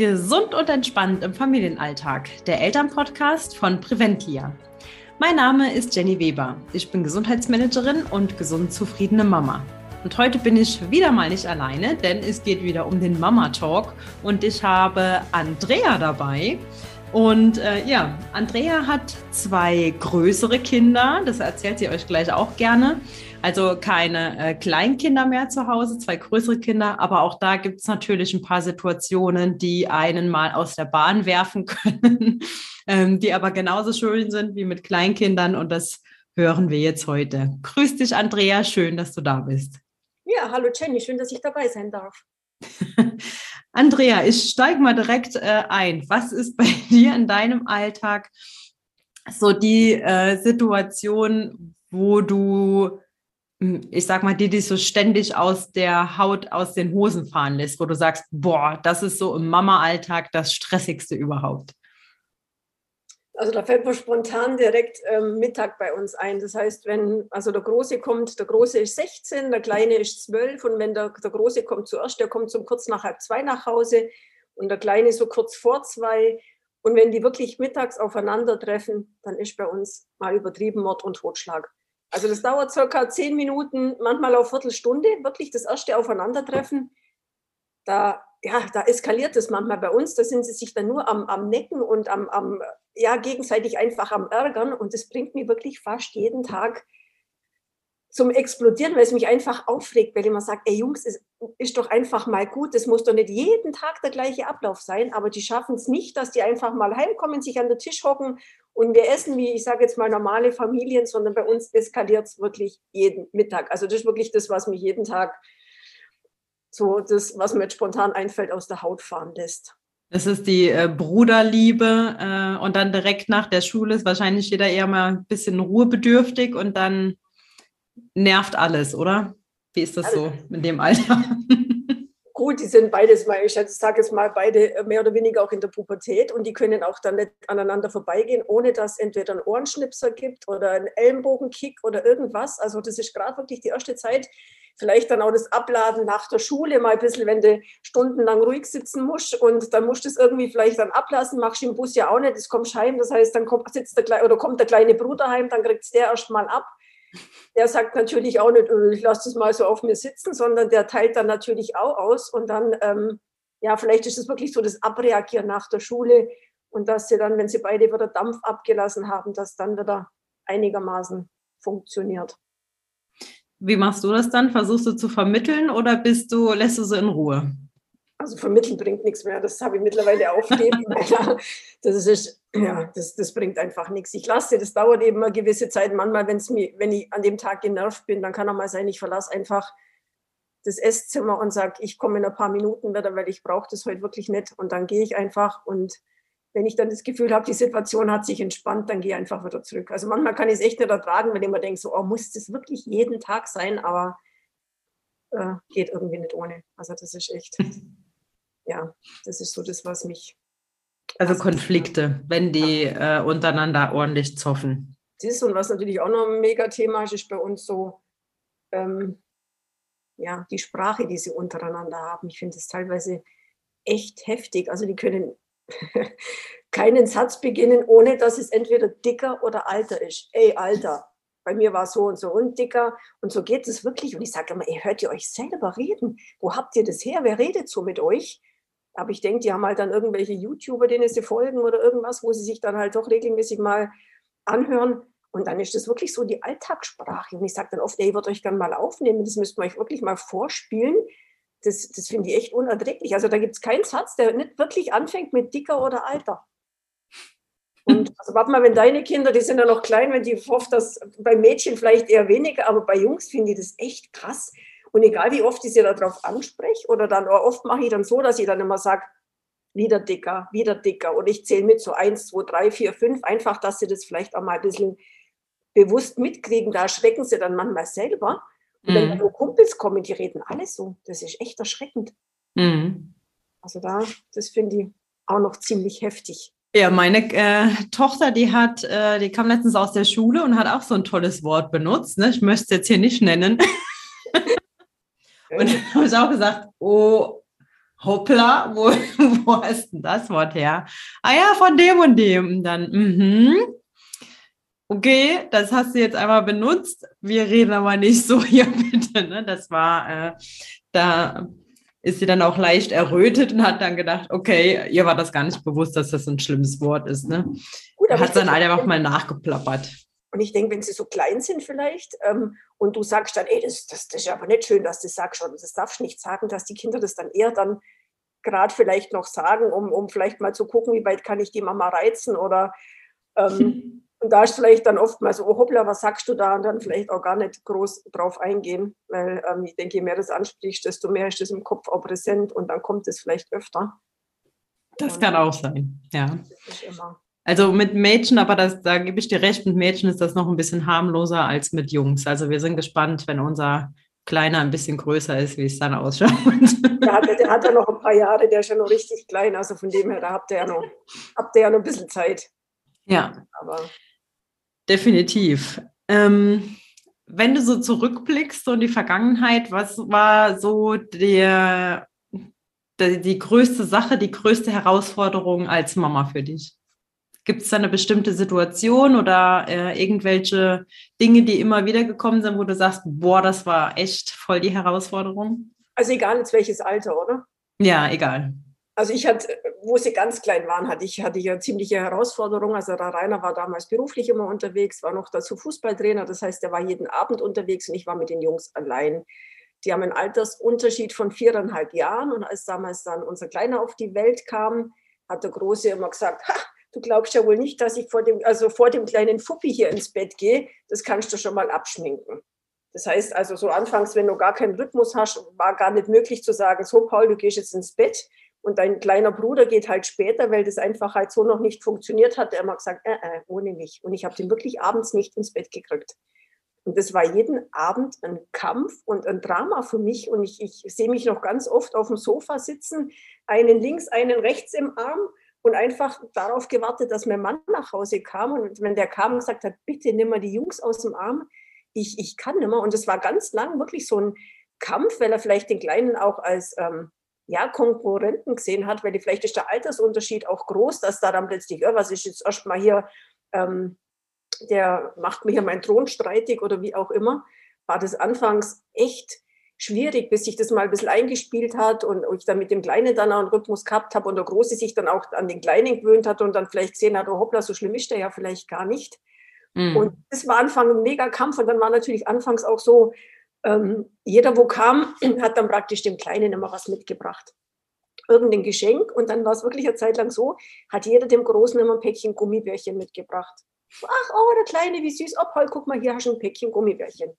Gesund und entspannt im Familienalltag, der Elternpodcast von Preventlia. Mein Name ist Jenny Weber. Ich bin Gesundheitsmanagerin und gesund zufriedene Mama. Und heute bin ich wieder mal nicht alleine, denn es geht wieder um den Mama Talk und ich habe Andrea dabei. Und äh, ja, Andrea hat zwei größere Kinder, das erzählt sie euch gleich auch gerne. Also keine äh, Kleinkinder mehr zu Hause, zwei größere Kinder, aber auch da gibt es natürlich ein paar Situationen, die einen mal aus der Bahn werfen können, ähm, die aber genauso schön sind wie mit Kleinkindern und das hören wir jetzt heute. Grüß dich, Andrea, schön, dass du da bist. Ja, hallo Jenny, schön, dass ich dabei sein darf. Andrea, ich steige mal direkt äh, ein. Was ist bei dir in deinem Alltag so die äh, Situation, wo du, hm, ich sag mal, die dich so ständig aus der Haut, aus den Hosen fahren lässt, wo du sagst, boah, das ist so im Mama-Alltag das Stressigste überhaupt? Also da fällt mir spontan direkt ähm, Mittag bei uns ein. Das heißt, wenn also der Große kommt, der Große ist 16, der Kleine ist 12 und wenn der, der Große kommt zuerst, der kommt um kurz nach halb zwei nach Hause und der Kleine so kurz vor zwei. Und wenn die wirklich mittags aufeinandertreffen, dann ist bei uns mal übertrieben Mord und Totschlag. Also das dauert circa zehn Minuten, manchmal auch Viertelstunde, wirklich das erste Aufeinandertreffen. Da ja, da eskaliert es manchmal bei uns. Da sind sie sich dann nur am, am Necken und am, am, ja, gegenseitig einfach am Ärgern. Und das bringt mich wirklich fast jeden Tag zum Explodieren, weil es mich einfach aufregt, weil ich immer sage, ey Jungs, es ist doch einfach mal gut, es muss doch nicht jeden Tag der gleiche Ablauf sein, aber die schaffen es nicht, dass die einfach mal heimkommen, sich an den Tisch hocken und wir essen, wie ich sage jetzt mal normale Familien, sondern bei uns eskaliert es wirklich jeden Mittag. Also das ist wirklich das, was mich jeden Tag so das, was mir jetzt spontan einfällt, aus der Haut fahren lässt. Das ist die äh, Bruderliebe äh, und dann direkt nach der Schule ist wahrscheinlich jeder eher mal ein bisschen ruhebedürftig und dann nervt alles, oder? Wie ist das also, so in dem Alter? Die sind beides mal, ich sage jetzt mal, beide mehr oder weniger auch in der Pubertät und die können auch dann nicht aneinander vorbeigehen, ohne dass es entweder einen Ohrenschnipser gibt oder einen Ellenbogenkick oder irgendwas. Also das ist gerade wirklich die erste Zeit, vielleicht dann auch das Abladen nach der Schule, mal ein bisschen, wenn du stundenlang ruhig sitzen musst und dann musst du es irgendwie vielleicht dann ablassen, machst du im Bus ja auch nicht, das kommst heim, das heißt, dann kommt, sitzt der, oder kommt der kleine Bruder heim, dann kriegt es der erst mal ab. Der sagt natürlich auch nicht, äh, ich lasse das mal so auf mir sitzen, sondern der teilt dann natürlich auch aus und dann, ähm, ja, vielleicht ist es wirklich so das Abreagieren nach der Schule und dass sie dann, wenn sie beide wieder Dampf abgelassen haben, dass dann wieder einigermaßen funktioniert. Wie machst du das dann? Versuchst du zu vermitteln oder bist du, lässt du sie in Ruhe? Also vermitteln bringt nichts mehr. Das habe ich mittlerweile aufgegeben. das ist, ja, das, das bringt einfach nichts. Ich lasse, das dauert eben eine gewisse Zeit. Manchmal, wenn's mir, wenn ich an dem Tag genervt bin, dann kann auch mal sein, ich verlasse einfach das Esszimmer und sage, ich komme in ein paar Minuten wieder, weil ich brauche das heute wirklich nicht. Und dann gehe ich einfach und wenn ich dann das Gefühl habe, die Situation hat sich entspannt, dann gehe ich einfach wieder zurück. Also manchmal kann ich es echt nicht ertragen, wenn ich immer denke, so, oh, muss das wirklich jeden Tag sein, aber äh, geht irgendwie nicht ohne. Also das ist echt, ja, das ist so das, was mich. Also Konflikte, wenn die äh, untereinander ordentlich zoffen. Das ist und was natürlich auch noch ein Mega-Thema ist, ist bei uns so, ähm, ja, die Sprache, die sie untereinander haben. Ich finde es teilweise echt heftig. Also die können keinen Satz beginnen, ohne dass es entweder dicker oder alter ist. Ey, Alter, bei mir war so und so und dicker und so geht es wirklich. Und ich sage immer, ey, hört ihr euch selber reden? Wo habt ihr das her? Wer redet so mit euch? Aber ich denke, die haben halt dann irgendwelche YouTuber, denen sie folgen oder irgendwas, wo sie sich dann halt doch regelmäßig mal anhören. Und dann ist das wirklich so die Alltagssprache. Und ich sage dann oft, ey, ich würde euch gerne mal aufnehmen, das müsst ihr euch wirklich mal vorspielen das, das finde ich echt unerträglich. Also da gibt es keinen Satz, der nicht wirklich anfängt mit dicker oder alter. Und also warte mal, wenn deine Kinder, die sind ja noch klein, wenn die hofft, dass bei Mädchen vielleicht eher weniger, aber bei Jungs finde ich das echt krass. Und egal wie oft ich sie darauf anspreche oder dann oft mache ich dann so, dass ich dann immer sage, wieder dicker, wieder dicker. Und ich zähle mit so eins, zwei, drei, vier, fünf, einfach, dass sie das vielleicht auch mal ein bisschen bewusst mitkriegen. Da erschrecken sie dann manchmal selber. Und wenn mhm. Kumpels kommen, die reden alle so. Das ist echt erschreckend. Mhm. Also da, das finde ich auch noch ziemlich heftig. Ja, meine äh, Tochter, die hat, äh, die kam letztens aus der Schule und hat auch so ein tolles Wort benutzt. Ne? Ich möchte es jetzt hier nicht nennen. Und da habe ich auch gesagt, oh, hoppla, wo, wo hast denn das Wort her? Ah ja, von dem und dem. Und dann, mhm. Okay, das hast du jetzt einmal benutzt. Wir reden aber nicht so hier bitte. Ne? Das war, äh, da ist sie dann auch leicht errötet und hat dann gedacht, okay, ihr war das gar nicht bewusst, dass das ein schlimmes Wort ist. Ne? Gut, hat dann einfach mal nachgeplappert. Und ich denke, wenn sie so klein sind vielleicht ähm, und du sagst dann, ey, das, das, das ist aber nicht schön, dass du das sagst, oder das darfst du nicht sagen, dass die Kinder das dann eher dann gerade vielleicht noch sagen, um, um vielleicht mal zu gucken, wie weit kann ich die Mama reizen oder ähm, und da ist vielleicht dann oftmals so, oh hoppla, was sagst du da? Und dann vielleicht auch gar nicht groß drauf eingehen, weil ähm, ich denke, je mehr das ansprichst, desto mehr ist das im Kopf auch präsent und dann kommt es vielleicht öfter. Das und kann auch sein, ja. Also mit Mädchen, aber das, da gebe ich dir recht, mit Mädchen ist das noch ein bisschen harmloser als mit Jungs. Also wir sind gespannt, wenn unser Kleiner ein bisschen größer ist, wie es dann ausschaut. Der hat, der hat ja noch ein paar Jahre, der ist ja noch richtig klein. Also von dem her, da habt ihr ja noch, habt ihr ja noch ein bisschen Zeit. Ja. Aber definitiv. Ähm, wenn du so zurückblickst so in die Vergangenheit, was war so der, der, die größte Sache, die größte Herausforderung als Mama für dich? Gibt es da eine bestimmte Situation oder äh, irgendwelche Dinge, die immer wieder gekommen sind, wo du sagst, boah, das war echt voll die Herausforderung? Also egal jetzt welches Alter, oder? Ja, egal. Also ich hatte, wo sie ganz klein waren, hatte ich, hatte ich eine ziemliche Herausforderung. Also der Rainer war damals beruflich immer unterwegs, war noch dazu Fußballtrainer. Das heißt, er war jeden Abend unterwegs und ich war mit den Jungs allein. Die haben einen Altersunterschied von viereinhalb Jahren. Und als damals dann unser Kleiner auf die Welt kam, hat der Große immer gesagt, ha, du glaubst ja wohl nicht, dass ich vor dem, also vor dem kleinen Fuppi hier ins Bett gehe. Das kannst du schon mal abschminken. Das heißt also, so anfangs, wenn du gar keinen Rhythmus hast, war gar nicht möglich zu sagen, so Paul, du gehst jetzt ins Bett und dein kleiner Bruder geht halt später, weil das einfach halt so noch nicht funktioniert hat. Der hat gesagt, äh, äh, ohne mich. Und ich habe den wirklich abends nicht ins Bett gekriegt. Und das war jeden Abend ein Kampf und ein Drama für mich. Und ich, ich sehe mich noch ganz oft auf dem Sofa sitzen, einen links, einen rechts im Arm und einfach darauf gewartet, dass mein Mann nach Hause kam. Und wenn der kam und gesagt hat, bitte nimm mal die Jungs aus dem Arm, ich, ich kann nimmer. Und es war ganz lang wirklich so ein Kampf, weil er vielleicht den Kleinen auch als ähm, ja, Konkurrenten gesehen hat, weil vielleicht ist der Altersunterschied auch groß, dass da dann plötzlich, ja, was ist jetzt erstmal hier, ähm, der macht mir hier meinen Thron streitig oder wie auch immer, war das anfangs echt schwierig, bis sich das mal ein bisschen eingespielt hat und ich dann mit dem Kleinen dann auch einen Rhythmus gehabt habe und der Große sich dann auch an den Kleinen gewöhnt hat und dann vielleicht gesehen hat, oh hoppla, so schlimm ist der ja vielleicht gar nicht. Mhm. Und das war Anfang ein mega Kampf und dann war natürlich anfangs auch so, ähm, jeder, wo kam, hat dann praktisch dem Kleinen immer was mitgebracht. Irgendein Geschenk. Und dann war es wirklich eine Zeit lang so, hat jeder dem Großen immer ein Päckchen Gummibärchen mitgebracht. Ach, oh, der Kleine, wie süß. Oh, Paul, guck mal, hier hast du ein Päckchen Gummibärchen.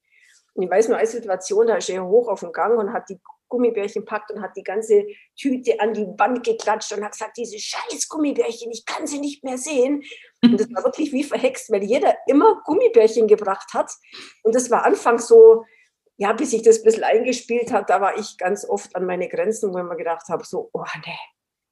Und ich weiß nur eine Situation, da ist er hoch auf dem Gang und hat die Gummibärchen packt und hat die ganze Tüte an die Wand geklatscht und hat gesagt, diese scheiß Gummibärchen, ich kann sie nicht mehr sehen. Und das war wirklich wie verhext, weil jeder immer Gummibärchen gebracht hat. Und das war anfangs so, ja, bis sich das ein bisschen eingespielt hat, da war ich ganz oft an meine Grenzen, wo ich mir gedacht habe, so, oh nee.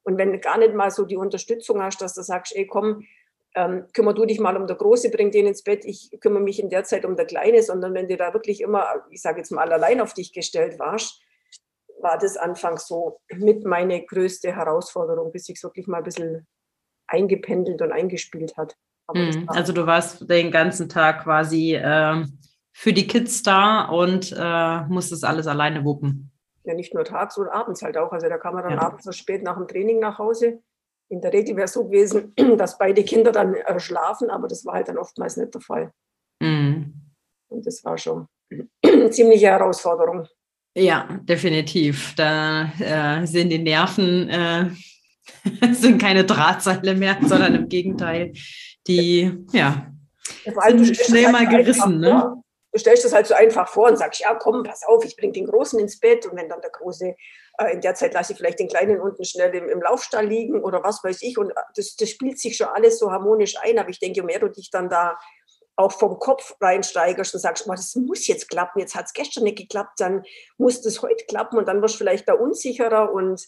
Und wenn du gar nicht mal so die Unterstützung hast, dass du sagst, ey, komm, ähm, kümmer du dich mal um der Große, bring den ins Bett, ich kümmere mich in der Zeit um der Kleine, sondern wenn du da wirklich immer, ich sage jetzt mal, allein auf dich gestellt warst, war das anfangs so mit meine größte Herausforderung, bis sich es wirklich mal ein bisschen eingependelt und eingespielt hat. Mhm. Also du warst den ganzen Tag quasi ähm, für die Kids da und äh, muss das alles alleine wuppen. Ja, nicht nur tags, sondern abends halt auch. Also da kam man dann ja. abends so spät nach dem Training nach Hause. In der Regel wäre es so gewesen, dass beide Kinder dann äh, schlafen, aber das war halt dann oftmals nicht der Fall. Mhm. Und das war schon eine ziemliche Herausforderung. Ja, definitiv. Da äh, sind die Nerven äh, sind keine Drahtseile mehr, sondern im Gegenteil, die ja, ja sind schnell mal gerissen. Ne? du stellst das halt so einfach vor und sagst, ja, komm, pass auf, ich bringe den Großen ins Bett und wenn dann der Große, in der Zeit lasse ich vielleicht den Kleinen unten schnell im, im Laufstall liegen oder was weiß ich. Und äh, das, das spielt sich schon alles so harmonisch ein, aber ich denke, je mehr du dich dann da auch vom Kopf reinsteigerst und sagst, das muss jetzt klappen, jetzt hat es gestern nicht geklappt, dann muss das heute klappen und dann wirst du vielleicht da unsicherer. Und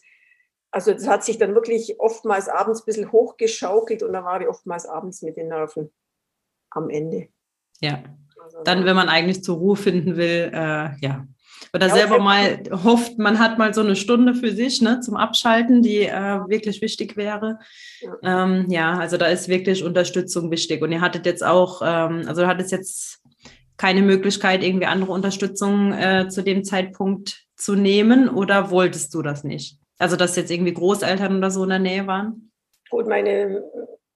also das hat sich dann wirklich oftmals abends ein bisschen hochgeschaukelt und da war ich oftmals abends mit den Nerven am Ende. Ja, dann, wenn man eigentlich zur Ruhe finden will, äh, ja, Oder ja, selber mal hofft, man hat mal so eine Stunde für sich ne, zum Abschalten, die äh, wirklich wichtig wäre. Ja. Ähm, ja. also da ist wirklich Unterstützung wichtig. Und ihr hattet jetzt auch, ähm, also du hattest jetzt keine Möglichkeit, irgendwie andere Unterstützung äh, zu dem Zeitpunkt zu nehmen oder wolltest du das nicht? Also, dass jetzt irgendwie Großeltern oder so in der Nähe waren? Gut, meine,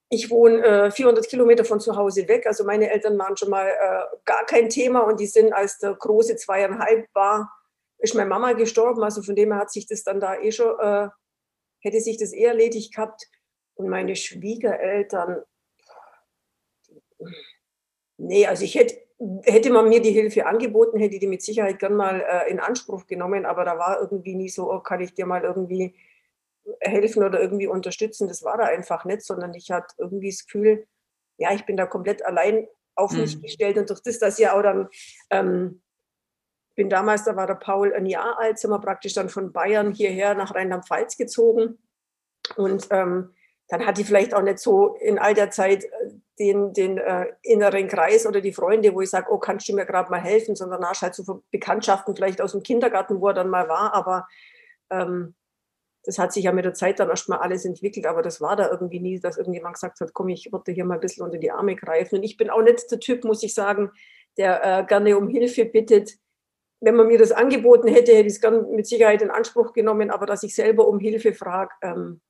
ich wohne äh, 400 Kilometer von zu Hause weg. Also meine Eltern waren schon mal äh, gar kein Thema und die sind, als der große zweieinhalb war, ist meine Mama gestorben. Also von dem her hat sich das dann da eh schon, äh, hätte sich das eher erledigt gehabt. Und meine Schwiegereltern, nee, also ich hätte, hätte man mir die Hilfe angeboten, hätte die mit Sicherheit gern mal äh, in Anspruch genommen, aber da war irgendwie nie so, oh, kann ich dir mal irgendwie helfen oder irgendwie unterstützen. Das war da einfach nicht, sondern ich hatte irgendwie das Gefühl, ja, ich bin da komplett allein auf mhm. mich gestellt und durch das, dass ja auch dann, ähm, bin damals, da war der Paul ein Jahr alt, sind wir praktisch dann von Bayern hierher nach Rheinland-Pfalz gezogen und ähm, dann hatte ich vielleicht auch nicht so in all der Zeit äh, den, den äh, inneren Kreis oder die Freunde, wo ich sage, oh, kannst du mir gerade mal helfen, sondern danach halt so Bekanntschaften vielleicht aus dem Kindergarten, wo er dann mal war, aber ähm, das hat sich ja mit der Zeit dann erstmal alles entwickelt, aber das war da irgendwie nie, dass irgendjemand gesagt hat, komm, ich würde hier mal ein bisschen unter die Arme greifen. Und ich bin auch nicht der Typ, muss ich sagen, der äh, gerne um Hilfe bittet. Wenn man mir das angeboten hätte, hätte ich es gern mit Sicherheit in Anspruch genommen, aber dass ich selber um Hilfe frage, ähm,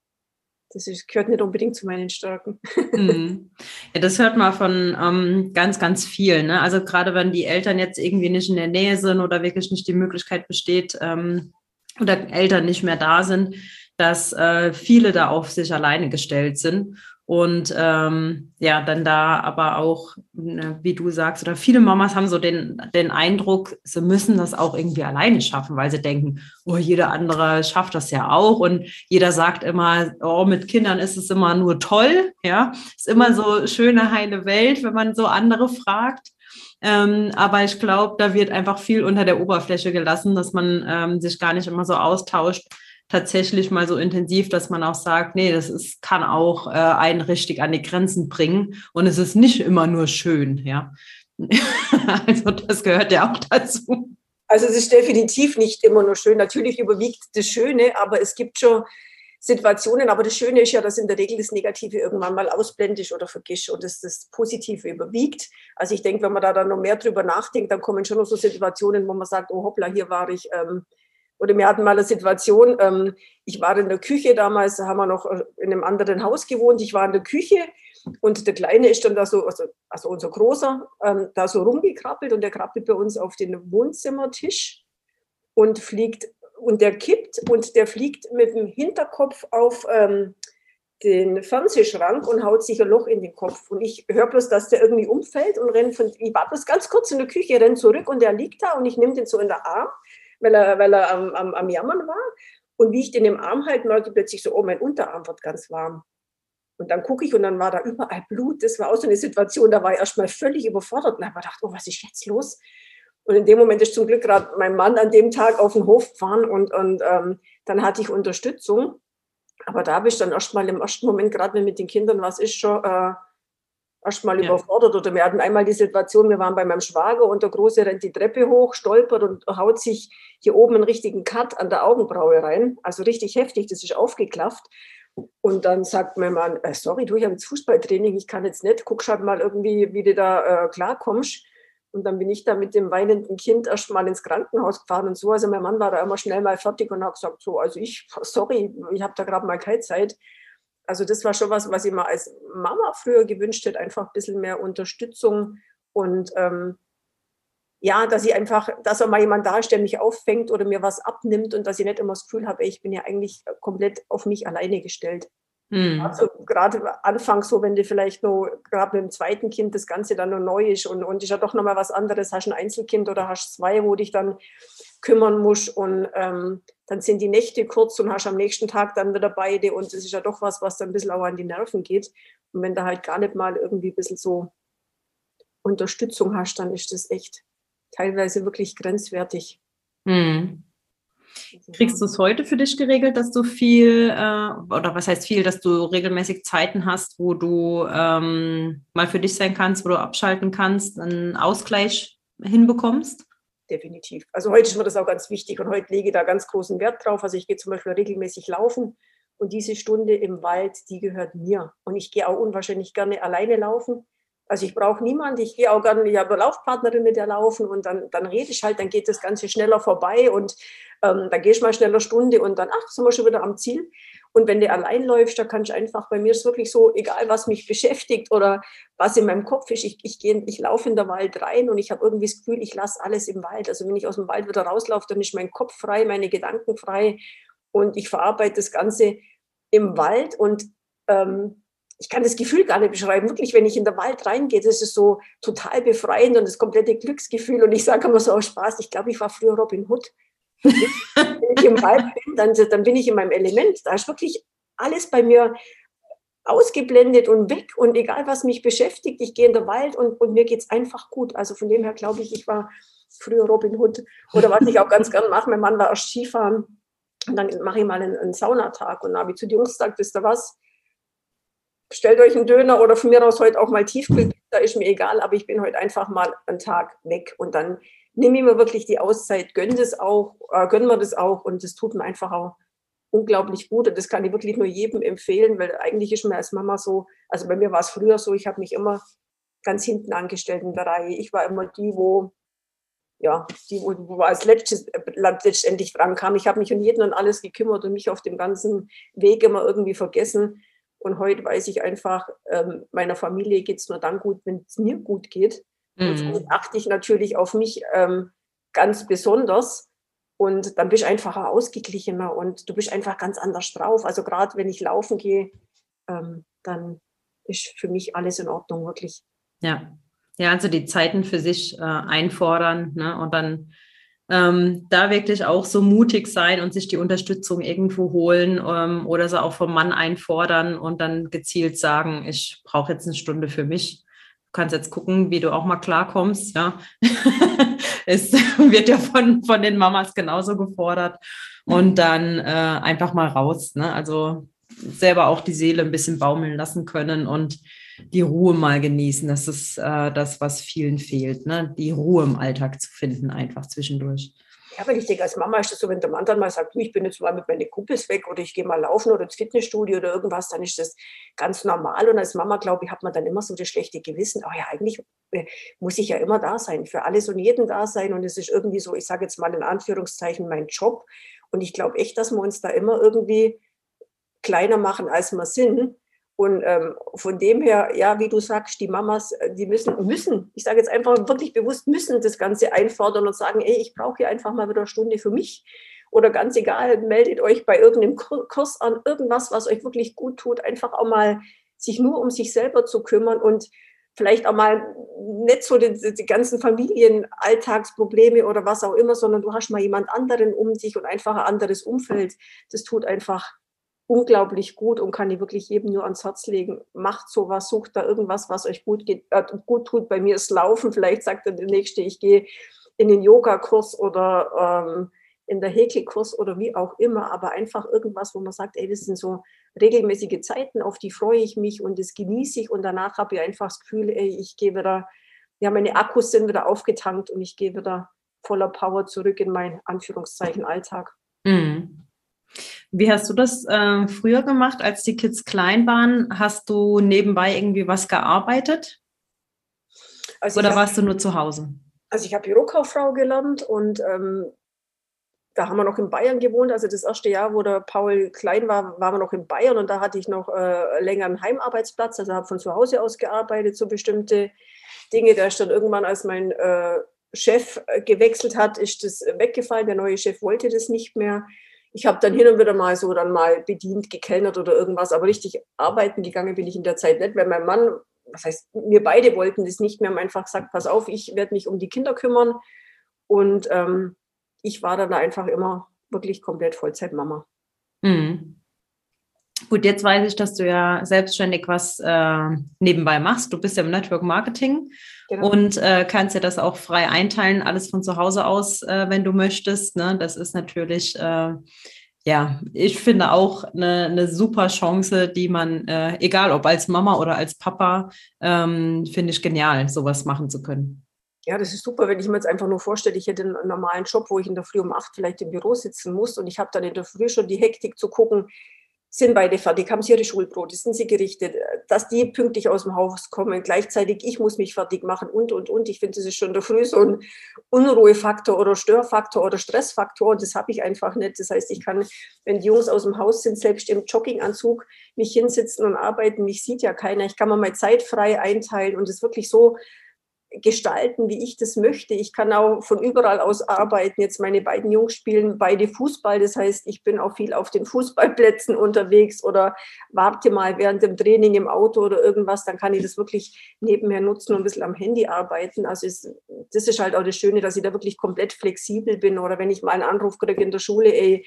das ist, gehört nicht unbedingt zu meinen Stärken. Mhm. Ja, das hört man von ähm, ganz, ganz viel. Ne? Also gerade wenn die Eltern jetzt irgendwie nicht in der Nähe sind oder wirklich nicht die Möglichkeit besteht ähm, oder Eltern nicht mehr da sind, dass äh, viele da auf sich alleine gestellt sind und ähm, ja, dann da aber auch, ne, wie du sagst, oder viele Mamas haben so den, den Eindruck, sie müssen das auch irgendwie alleine schaffen, weil sie denken, oh, jeder andere schafft das ja auch. Und jeder sagt immer, oh, mit Kindern ist es immer nur toll. Ja, ist immer so schöne, heile Welt, wenn man so andere fragt. Ähm, aber ich glaube, da wird einfach viel unter der Oberfläche gelassen, dass man ähm, sich gar nicht immer so austauscht tatsächlich mal so intensiv, dass man auch sagt, nee, das ist, kann auch äh, einen richtig an die Grenzen bringen und es ist nicht immer nur schön, ja. also das gehört ja auch dazu. Also es ist definitiv nicht immer nur schön. Natürlich überwiegt das Schöne, aber es gibt schon Situationen, aber das Schöne ist ja, dass in der Regel das Negative irgendwann mal ausblendet oder vergisst und dass das Positive überwiegt. Also ich denke, wenn man da dann noch mehr drüber nachdenkt, dann kommen schon noch so Situationen, wo man sagt, oh hoppla, hier war ich ähm, oder wir hatten mal eine Situation, ähm, ich war in der Küche, damals haben wir noch äh, in einem anderen Haus gewohnt, ich war in der Küche und der Kleine ist dann da so, also, also unser Großer, ähm, da so rumgekrabbelt und der krabbelt bei uns auf den Wohnzimmertisch und fliegt, und der kippt und der fliegt mit dem Hinterkopf auf ähm, den Fernsehschrank und haut sich ein Loch in den Kopf. Und ich höre bloß, dass der irgendwie umfällt und rennt von, ich war bloß ganz kurz in der Küche, rennt zurück und der liegt da und ich nehme den so in der Arm weil er, weil er am, am, am Jammern war. Und wie ich den im Arm halte, merke ich plötzlich so, oh, mein Unterarm wird ganz warm. Und dann gucke ich und dann war da überall Blut. Das war auch so eine Situation, da war ich erstmal völlig überfordert und habe gedacht, oh, was ist jetzt los? Und in dem Moment ist zum Glück gerade mein Mann an dem Tag auf den Hof gefahren und, und ähm, dann hatte ich Unterstützung. Aber da habe ich dann erstmal im ersten Moment, gerade wenn mit den Kindern was ist, schon äh, erstmal ja. überfordert. Oder wir hatten einmal die Situation, wir waren bei meinem Schwager und der Große rennt die Treppe hoch, stolpert und haut sich hier oben einen richtigen Cut an der Augenbraue rein. Also richtig heftig, das ist aufgeklafft. Und dann sagt mein Mann, äh, sorry, du, ich habe jetzt Fußballtraining, ich kann jetzt nicht, guck halt mal irgendwie, wie du da äh, klarkommst. Und dann bin ich da mit dem weinenden Kind erst mal ins Krankenhaus gefahren und so. Also mein Mann war da immer schnell mal fertig und hat gesagt, so, also ich, sorry, ich habe da gerade mal keine Zeit also das war schon was, was ich mir als Mama früher gewünscht hätte, einfach ein bisschen mehr Unterstützung und ähm, ja, dass ich einfach, dass auch mal jemand da ist, der mich auffängt oder mir was abnimmt und dass ich nicht immer das Gefühl habe, ich bin ja eigentlich komplett auf mich alleine gestellt. Mhm. Also gerade anfangs so, wenn du vielleicht nur gerade mit dem zweiten Kind das Ganze dann noch neu ist und, und ist ja doch nochmal was anderes, hast ein Einzelkind oder hast zwei, wo dich dann kümmern musst und ähm, dann sind die Nächte kurz und hast am nächsten Tag dann wieder beide und das ist ja doch was, was dann ein bisschen auch an die Nerven geht. Und wenn du halt gar nicht mal irgendwie ein bisschen so Unterstützung hast, dann ist das echt teilweise wirklich grenzwertig. Mhm. Kriegst du es heute für dich geregelt, dass du viel, äh, oder was heißt viel, dass du regelmäßig Zeiten hast, wo du ähm, mal für dich sein kannst, wo du abschalten kannst, einen Ausgleich hinbekommst? definitiv. Also heute ist mir das auch ganz wichtig und heute lege ich da ganz großen Wert drauf. Also ich gehe zum Beispiel regelmäßig laufen und diese Stunde im Wald, die gehört mir. Und ich gehe auch unwahrscheinlich gerne alleine laufen. Also ich brauche niemanden, ich gehe auch gerne, ich habe Laufpartnerin der laufen und dann, dann rede ich halt, dann geht das Ganze schneller vorbei und ähm, dann gehe ich mal schneller Stunde und dann, ach, sind wir schon wieder am Ziel. Und wenn du allein läufst, da kann ich einfach, bei mir ist wirklich so, egal was mich beschäftigt oder was in meinem Kopf ist, ich, ich, ich laufe in den Wald rein und ich habe irgendwie das Gefühl, ich lasse alles im Wald. Also wenn ich aus dem Wald wieder rauslaufe, dann ist mein Kopf frei, meine Gedanken frei und ich verarbeite das Ganze im Wald und ähm, ich kann das Gefühl gar nicht beschreiben. Wirklich, wenn ich in den Wald reingehe, das ist so total befreiend und das komplette Glücksgefühl. Und ich sage immer so aus Spaß, ich glaube, ich war früher Robin Hood. wenn ich im Wald bin, dann, dann bin ich in meinem Element. Da ist wirklich alles bei mir ausgeblendet und weg und egal, was mich beschäftigt, ich gehe in den Wald und, und mir geht es einfach gut. Also von dem her glaube ich, ich war früher Robin Hood. Oder was ich auch ganz gern mache, mein Mann war erst Skifahren und dann mache ich mal einen, einen Saunatag und dann habe ich zu den Jungs gesagt, wisst ihr was, stellt euch einen Döner oder von mir aus heute auch mal Tiefkühl, da ist mir egal, aber ich bin heute einfach mal einen Tag weg und dann nehme ich mir wirklich die Auszeit, gönne das auch, äh, gönnen wir das auch und das tut mir einfach auch unglaublich gut und das kann ich wirklich nur jedem empfehlen, weil eigentlich ist mir als Mama so, also bei mir war es früher so, ich habe mich immer ganz hinten angestellt in der Reihe. Ich war immer die, wo ja, die, wo, wo als letztes, letztendlich dran kam. Ich habe mich um jeden und alles gekümmert und mich auf dem ganzen Weg immer irgendwie vergessen. Und heute weiß ich einfach, ähm, meiner Familie geht es nur dann gut, wenn es mir gut geht. Mhm. Und so achte ich natürlich auf mich ähm, ganz besonders. Und dann bist du einfach ausgeglichener und du bist einfach ganz anders drauf. Also gerade wenn ich laufen gehe, ähm, dann ist für mich alles in Ordnung, wirklich. Ja, ja, also die Zeiten für sich äh, einfordern ne? und dann ähm, da wirklich auch so mutig sein und sich die Unterstützung irgendwo holen ähm, oder sie auch vom Mann einfordern und dann gezielt sagen, ich brauche jetzt eine Stunde für mich. Du kannst jetzt gucken, wie du auch mal klarkommst. Ja, es wird ja von, von den Mamas genauso gefordert und dann äh, einfach mal raus. Ne? Also selber auch die Seele ein bisschen baumeln lassen können und die Ruhe mal genießen. Das ist äh, das, was vielen fehlt, ne? die Ruhe im Alltag zu finden, einfach zwischendurch. Ja, weil ich denke, als Mama ist das so, wenn der Mann dann mal sagt, ich bin jetzt mal mit meinen Kumpels weg oder ich gehe mal laufen oder ins Fitnessstudio oder irgendwas, dann ist das ganz normal. Und als Mama, glaube ich, hat man dann immer so das schlechte Gewissen. Oh ja, eigentlich äh, muss ich ja immer da sein, für alles und jeden da sein. Und es ist irgendwie so, ich sage jetzt mal in Anführungszeichen, mein Job. Und ich glaube echt, dass wir uns da immer irgendwie kleiner machen, als wir sind. Und ähm, von dem her, ja, wie du sagst, die Mamas, äh, die müssen, müssen, ich sage jetzt einfach wirklich bewusst, müssen das Ganze einfordern und sagen, ey, ich brauche hier einfach mal wieder eine Stunde für mich. Oder ganz egal, meldet euch bei irgendeinem Kurs an, irgendwas, was euch wirklich gut tut, einfach auch mal sich nur um sich selber zu kümmern und vielleicht auch mal nicht so die, die ganzen Familienalltagsprobleme oder was auch immer, sondern du hast mal jemand anderen um dich und einfach ein anderes Umfeld. Das tut einfach unglaublich gut und kann die wirklich jedem nur ans Herz legen. Macht sowas, sucht da irgendwas, was euch gut, geht, äh, gut tut. Bei mir ist Laufen. Vielleicht sagt dann der Nächste, ich gehe in den Yogakurs oder ähm, in der Häkelkurs oder wie auch immer, aber einfach irgendwas, wo man sagt, ey, das sind so regelmäßige Zeiten, auf die freue ich mich und das genieße ich und danach habe ich einfach das Gefühl, ey, ich gehe wieder, ja, meine Akkus sind wieder aufgetankt und ich gehe wieder voller Power zurück in meinen Anführungszeichen Alltag. Mhm. Wie hast du das äh, früher gemacht, als die Kids klein waren? Hast du nebenbei irgendwie was gearbeitet? Also Oder hab, warst du nur zu Hause? Also ich habe Bürokauffrau gelernt und ähm, da haben wir noch in Bayern gewohnt. Also das erste Jahr, wo der Paul klein war, waren wir noch in Bayern und da hatte ich noch äh, länger einen Heimarbeitsplatz. Also habe von zu Hause aus gearbeitet, so bestimmte Dinge. Da ist dann irgendwann, als mein äh, Chef äh, gewechselt hat, ist das weggefallen. Der neue Chef wollte das nicht mehr ich habe dann hin und wieder mal so dann mal bedient, gekellnert oder irgendwas, aber richtig arbeiten gegangen bin ich in der Zeit nicht, weil mein Mann, was heißt, wir beide wollten das nicht mehr, haben einfach gesagt, pass auf, ich werde mich um die Kinder kümmern und ähm, ich war dann einfach immer wirklich komplett Vollzeitmama. Mhm. Gut, jetzt weiß ich, dass du ja selbstständig was äh, nebenbei machst. Du bist ja im Network Marketing genau. und äh, kannst ja das auch frei einteilen, alles von zu Hause aus, äh, wenn du möchtest. Ne? Das ist natürlich, äh, ja, ich finde auch eine, eine super Chance, die man, äh, egal ob als Mama oder als Papa, ähm, finde ich genial, sowas machen zu können. ja, das ist super, wenn ich mir jetzt einfach nur vorstelle, ich hätte einen normalen Job, wo ich in der Früh um acht vielleicht im Büro sitzen muss und ich habe dann in der Früh schon die Hektik zu gucken, sind beide fertig, haben sie ihre Schulbrote, sind sie gerichtet, dass die pünktlich aus dem Haus kommen. Gleichzeitig, ich muss mich fertig machen und, und, und. Ich finde, das ist schon der Früh so ein Unruhefaktor oder Störfaktor oder Stressfaktor und das habe ich einfach nicht. Das heißt, ich kann, wenn die Jungs aus dem Haus sind, selbst im Jogginganzug mich hinsitzen und arbeiten. Mich sieht ja keiner. Ich kann mir mal Zeit frei einteilen und es wirklich so gestalten, wie ich das möchte. Ich kann auch von überall aus arbeiten. Jetzt meine beiden Jungs spielen beide Fußball. Das heißt, ich bin auch viel auf den Fußballplätzen unterwegs oder warte mal während dem Training im Auto oder irgendwas. Dann kann ich das wirklich nebenher nutzen und ein bisschen am Handy arbeiten. Also ist, das ist halt auch das Schöne, dass ich da wirklich komplett flexibel bin. Oder wenn ich mal einen Anruf kriege in der Schule, ey,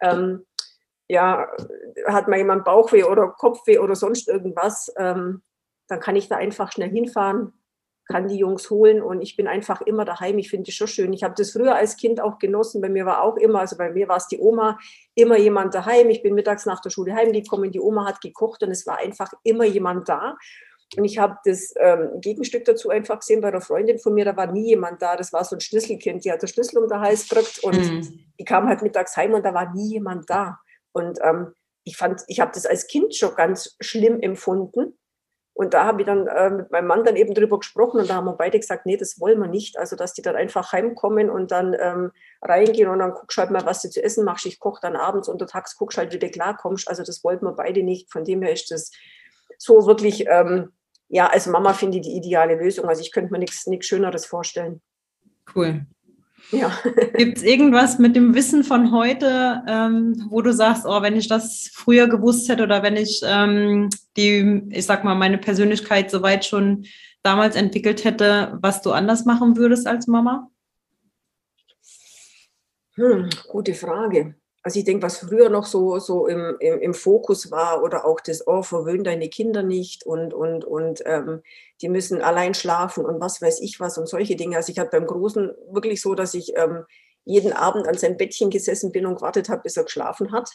ähm, ja, hat mal jemand Bauchweh oder Kopfweh oder sonst irgendwas, ähm, dann kann ich da einfach schnell hinfahren, kann die Jungs holen und ich bin einfach immer daheim. Ich finde es schon schön. Ich habe das früher als Kind auch genossen. Bei mir war auch immer, also bei mir war es die Oma, immer jemand daheim. Ich bin mittags nach der Schule heimgekommen, die Oma hat gekocht und es war einfach immer jemand da. Und ich habe das ähm, Gegenstück dazu einfach gesehen bei einer Freundin von mir, da war nie jemand da. Das war so ein Schlüsselkind, die hat den Schlüssel um den Hals gedrückt und mhm. die kam halt mittags heim und da war nie jemand da. Und ähm, ich fand, ich habe das als Kind schon ganz schlimm empfunden und da habe ich dann äh, mit meinem Mann dann eben drüber gesprochen und da haben wir beide gesagt, nee, das wollen wir nicht. Also, dass die dann einfach heimkommen und dann ähm, reingehen und dann guckst halt mal, was du zu essen machst. Ich koche dann abends und tags guckst halt, wie du klarkommst. Also, das wollten wir beide nicht. Von dem her ist das so wirklich, ähm, ja, als Mama finde ich die ideale Lösung. Also, ich könnte mir nichts Schöneres vorstellen. Cool. Ja. Gibt es irgendwas mit dem Wissen von heute, ähm, wo du sagst, oh, wenn ich das früher gewusst hätte oder wenn ich ähm, die, ich sag mal, meine Persönlichkeit soweit schon damals entwickelt hätte, was du anders machen würdest als Mama? Hm, gute Frage. Also ich denke, was früher noch so, so im, im, im, Fokus war oder auch das, oh, verwöhn deine Kinder nicht und, und, und ähm, die müssen allein schlafen und was weiß ich was und solche Dinge. Also ich hatte beim Großen wirklich so, dass ich ähm, jeden Abend an sein Bettchen gesessen bin und gewartet habe, bis er geschlafen hat.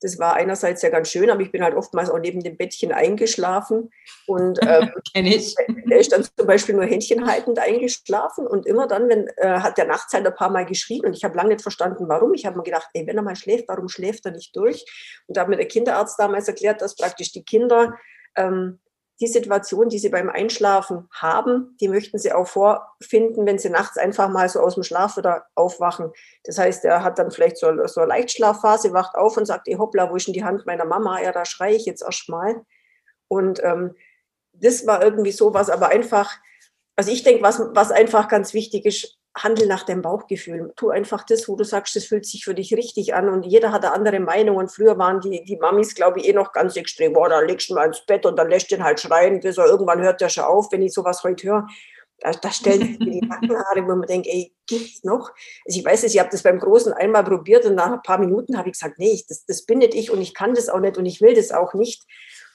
Das war einerseits ja ganz schön, aber ich bin halt oftmals auch neben dem Bettchen eingeschlafen. Und ähm, ich. er ist dann zum Beispiel nur händchenhaltend eingeschlafen. Und immer dann, wenn äh, hat der nachts halt ein paar Mal geschrien und ich habe lange nicht verstanden, warum. Ich habe mir gedacht, ey, wenn er mal schläft, warum schläft er nicht durch? Und da hat mir der Kinderarzt damals erklärt, dass praktisch die Kinder ähm, die Situation, die sie beim Einschlafen haben, die möchten sie auch vorfinden, wenn sie nachts einfach mal so aus dem Schlaf wieder aufwachen. Das heißt, er hat dann vielleicht so, so eine Leichtschlafphase, wacht auf und sagt, hoppla, wo ist denn die Hand meiner Mama? Ja, da schreie ich jetzt erst mal. Und ähm, das war irgendwie so was, aber einfach, also ich denke, was, was einfach ganz wichtig ist, handel nach deinem Bauchgefühl. Tu einfach das, wo du sagst, das fühlt sich für dich richtig an. Und jeder hat eine andere Meinung. Und früher waren die, die Mamis, glaube ich, eh noch ganz extrem. Boah, da legst du mal ins Bett und dann lässt den halt schreien. Bis er irgendwann hört der schon auf, wenn ich sowas heute höre. Da, da stellen sich die Nackenhaare, wo man denkt, ey, gibt's noch? Also ich weiß es, ich habe das beim Großen einmal probiert und nach ein paar Minuten habe ich gesagt, nee, das, das bin nicht ich und ich kann das auch nicht und ich will das auch nicht.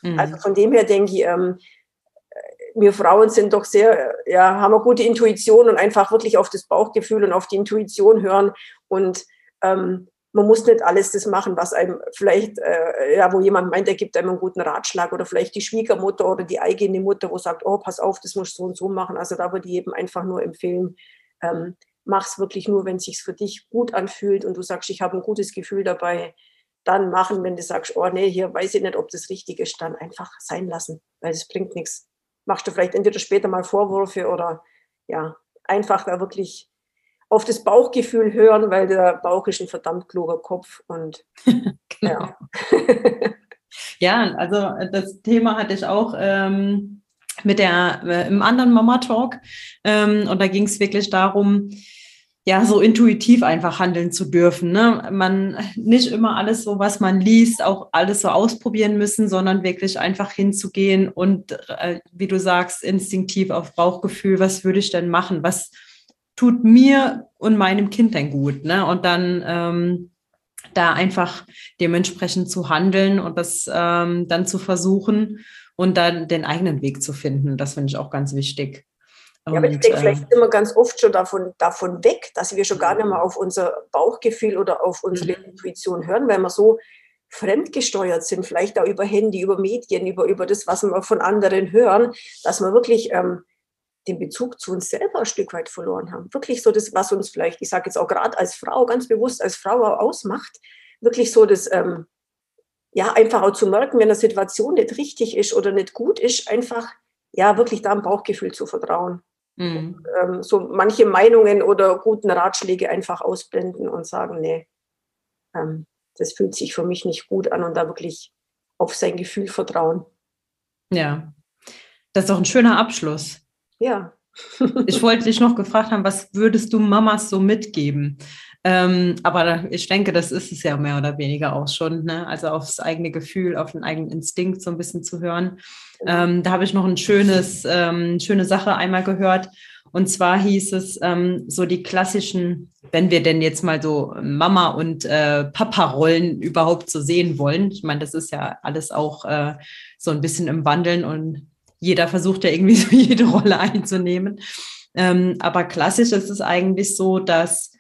Mhm. Also von dem her denke ich, ähm, wir Frauen sind doch sehr, ja, haben eine gute Intuition und einfach wirklich auf das Bauchgefühl und auf die Intuition hören. Und ähm, man muss nicht alles das machen, was einem vielleicht, äh, ja, wo jemand meint, er gibt einem einen guten Ratschlag oder vielleicht die Schwiegermutter oder die eigene Mutter, wo sagt, oh, pass auf, das musst du so und so machen. Also da würde ich eben einfach nur empfehlen, ähm, mach es wirklich nur, wenn es sich für dich gut anfühlt und du sagst, ich habe ein gutes Gefühl dabei, dann machen, wenn du sagst, oh nee, hier weiß ich nicht, ob das richtig ist, dann einfach sein lassen, weil es bringt nichts machst du vielleicht entweder später mal Vorwürfe oder ja, einfach da wirklich auf das Bauchgefühl hören, weil der Bauch ist ein verdammt kluger Kopf und genau. ja. ja, also das Thema hatte ich auch ähm, mit der äh, im anderen Mama Talk ähm, und da ging es wirklich darum, ja, so intuitiv einfach handeln zu dürfen. Ne? Man nicht immer alles so, was man liest, auch alles so ausprobieren müssen, sondern wirklich einfach hinzugehen und, äh, wie du sagst, instinktiv auf Bauchgefühl, was würde ich denn machen? Was tut mir und meinem Kind denn gut? Ne? Und dann ähm, da einfach dementsprechend zu handeln und das ähm, dann zu versuchen und dann den eigenen Weg zu finden. Das finde ich auch ganz wichtig. Ja, aber ich denke, vielleicht ähm, sind wir ganz oft schon davon, davon weg, dass wir schon gar nicht mehr auf unser Bauchgefühl oder auf unsere mhm. Intuition hören, weil wir so fremdgesteuert sind, vielleicht auch über Handy, über Medien, über, über das, was wir von anderen hören, dass wir wirklich ähm, den Bezug zu uns selber ein Stück weit verloren haben. Wirklich so das, was uns vielleicht, ich sage jetzt auch gerade als Frau, ganz bewusst als Frau auch ausmacht, wirklich so das, ähm, ja, einfach auch zu merken, wenn eine Situation nicht richtig ist oder nicht gut ist, einfach, ja, wirklich da am Bauchgefühl zu vertrauen. Mhm. Ähm, so manche Meinungen oder guten Ratschläge einfach ausblenden und sagen, nee, ähm, das fühlt sich für mich nicht gut an und da wirklich auf sein Gefühl vertrauen. Ja, das ist doch ein schöner Abschluss. Ja. ich wollte dich noch gefragt haben, was würdest du Mamas so mitgeben? Ähm, aber ich denke, das ist es ja mehr oder weniger auch schon. Ne? Also aufs eigene Gefühl, auf den eigenen Instinkt so ein bisschen zu hören. Ähm, da habe ich noch ein schönes, ähm, schöne Sache einmal gehört. Und zwar hieß es ähm, so die klassischen, wenn wir denn jetzt mal so Mama- und äh, Papa-Rollen überhaupt so sehen wollen. Ich meine, das ist ja alles auch äh, so ein bisschen im Wandeln und jeder versucht ja irgendwie so jede Rolle einzunehmen. Ähm, aber klassisch ist es eigentlich so, dass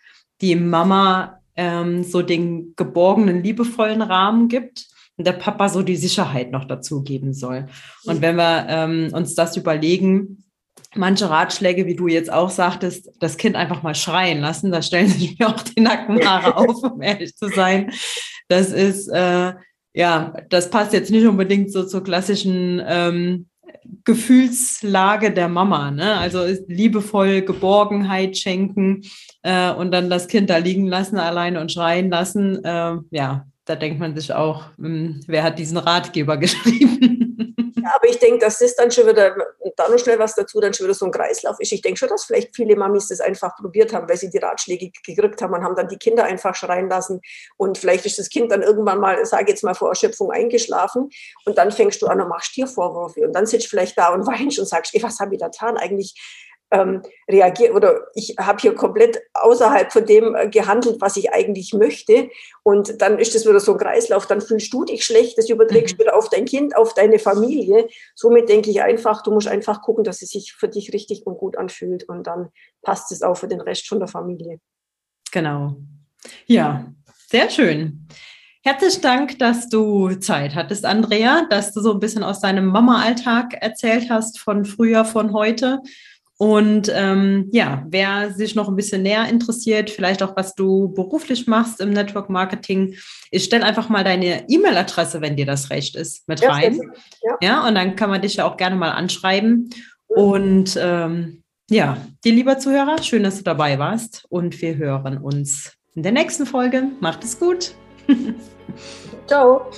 die Mama ähm, so den geborgenen, liebevollen Rahmen gibt und der Papa so die Sicherheit noch dazu geben soll. Und wenn wir ähm, uns das überlegen, manche Ratschläge, wie du jetzt auch sagtest, das Kind einfach mal schreien lassen. Da stellen sich mir auch die Nackenhaare auf, um ehrlich zu sein. Das ist, äh, ja, das passt jetzt nicht unbedingt so zur klassischen ähm, Gefühlslage der Mama. Ne? Also liebevoll Geborgenheit schenken äh, und dann das Kind da liegen lassen, alleine und schreien lassen. Äh, ja, da denkt man sich auch, hm, wer hat diesen Ratgeber geschrieben? Ja, aber ich denke, das dann schon wieder, da noch schnell was dazu, dann schon wieder so ein Kreislauf ist. Ich denke schon, dass vielleicht viele Mamis das einfach probiert haben, weil sie die Ratschläge gekriegt haben und haben dann die Kinder einfach schreien lassen. Und vielleicht ist das Kind dann irgendwann mal, sage jetzt mal vor Erschöpfung eingeschlafen und dann fängst du an und machst dir Vorwürfe. Und dann sitzt du vielleicht da und weinst und sagst, ey, was habe ich da getan? Eigentlich ähm, reagiert oder ich habe hier komplett außerhalb von dem äh, gehandelt, was ich eigentlich möchte. Und dann ist das wieder so ein Kreislauf, dann fühlst du dich schlecht, das überträgst du mhm. wieder auf dein Kind, auf deine Familie. Somit denke ich einfach, du musst einfach gucken, dass es sich für dich richtig und gut anfühlt und dann passt es auch für den Rest von der Familie. Genau. Ja, sehr schön. Herzlichen Dank, dass du Zeit hattest, Andrea, dass du so ein bisschen aus deinem Mama-Alltag erzählt hast, von früher, von heute. Und ähm, ja, wer sich noch ein bisschen näher interessiert, vielleicht auch was du beruflich machst im Network Marketing, ich stelle einfach mal deine E-Mail-Adresse, wenn dir das recht ist, mit rein. Ja, ja, und dann kann man dich ja auch gerne mal anschreiben. Und ähm, ja, dir lieber Zuhörer, schön, dass du dabei warst und wir hören uns in der nächsten Folge. Macht es gut. Ciao.